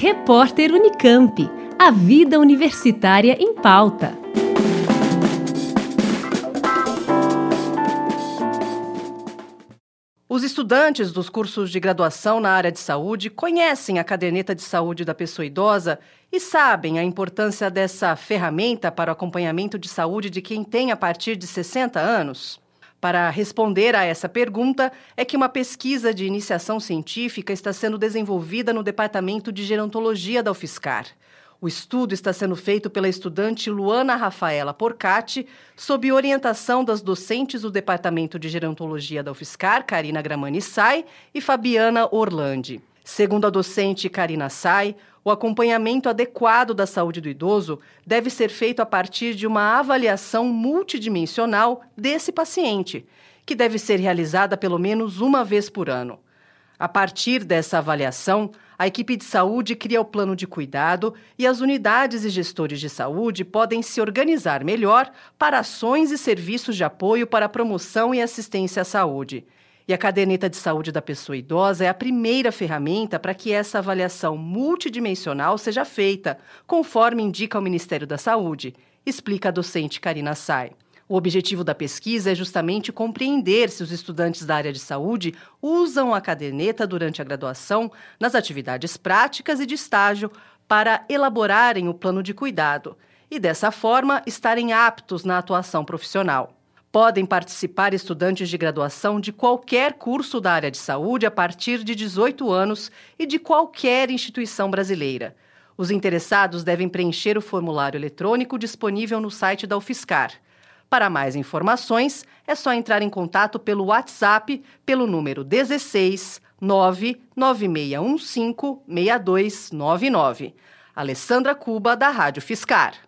Repórter Unicamp. A vida universitária em pauta. Os estudantes dos cursos de graduação na área de saúde conhecem a caderneta de saúde da pessoa idosa e sabem a importância dessa ferramenta para o acompanhamento de saúde de quem tem a partir de 60 anos? Para responder a essa pergunta, é que uma pesquisa de iniciação científica está sendo desenvolvida no Departamento de Gerontologia da UFSCar. O estudo está sendo feito pela estudante Luana Rafaela Porcati, sob orientação das docentes do Departamento de Gerontologia da UFSCar, Karina Gramani Sai e Fabiana Orlandi. Segundo a docente Karina Sai, o acompanhamento adequado da saúde do idoso deve ser feito a partir de uma avaliação multidimensional desse paciente, que deve ser realizada pelo menos uma vez por ano. A partir dessa avaliação, a equipe de saúde cria o plano de cuidado e as unidades e gestores de saúde podem se organizar melhor para ações e serviços de apoio para a promoção e assistência à saúde. E a caderneta de saúde da pessoa idosa é a primeira ferramenta para que essa avaliação multidimensional seja feita, conforme indica o Ministério da Saúde, explica a docente Karina Sai. O objetivo da pesquisa é justamente compreender se os estudantes da área de saúde usam a caderneta durante a graduação nas atividades práticas e de estágio para elaborarem o plano de cuidado e, dessa forma, estarem aptos na atuação profissional. Podem participar estudantes de graduação de qualquer curso da área de saúde a partir de 18 anos e de qualquer instituição brasileira. Os interessados devem preencher o formulário eletrônico disponível no site da UFSCar. Para mais informações, é só entrar em contato pelo WhatsApp pelo número 16 99615 6299. Alessandra Cuba, da Rádio Fiscar.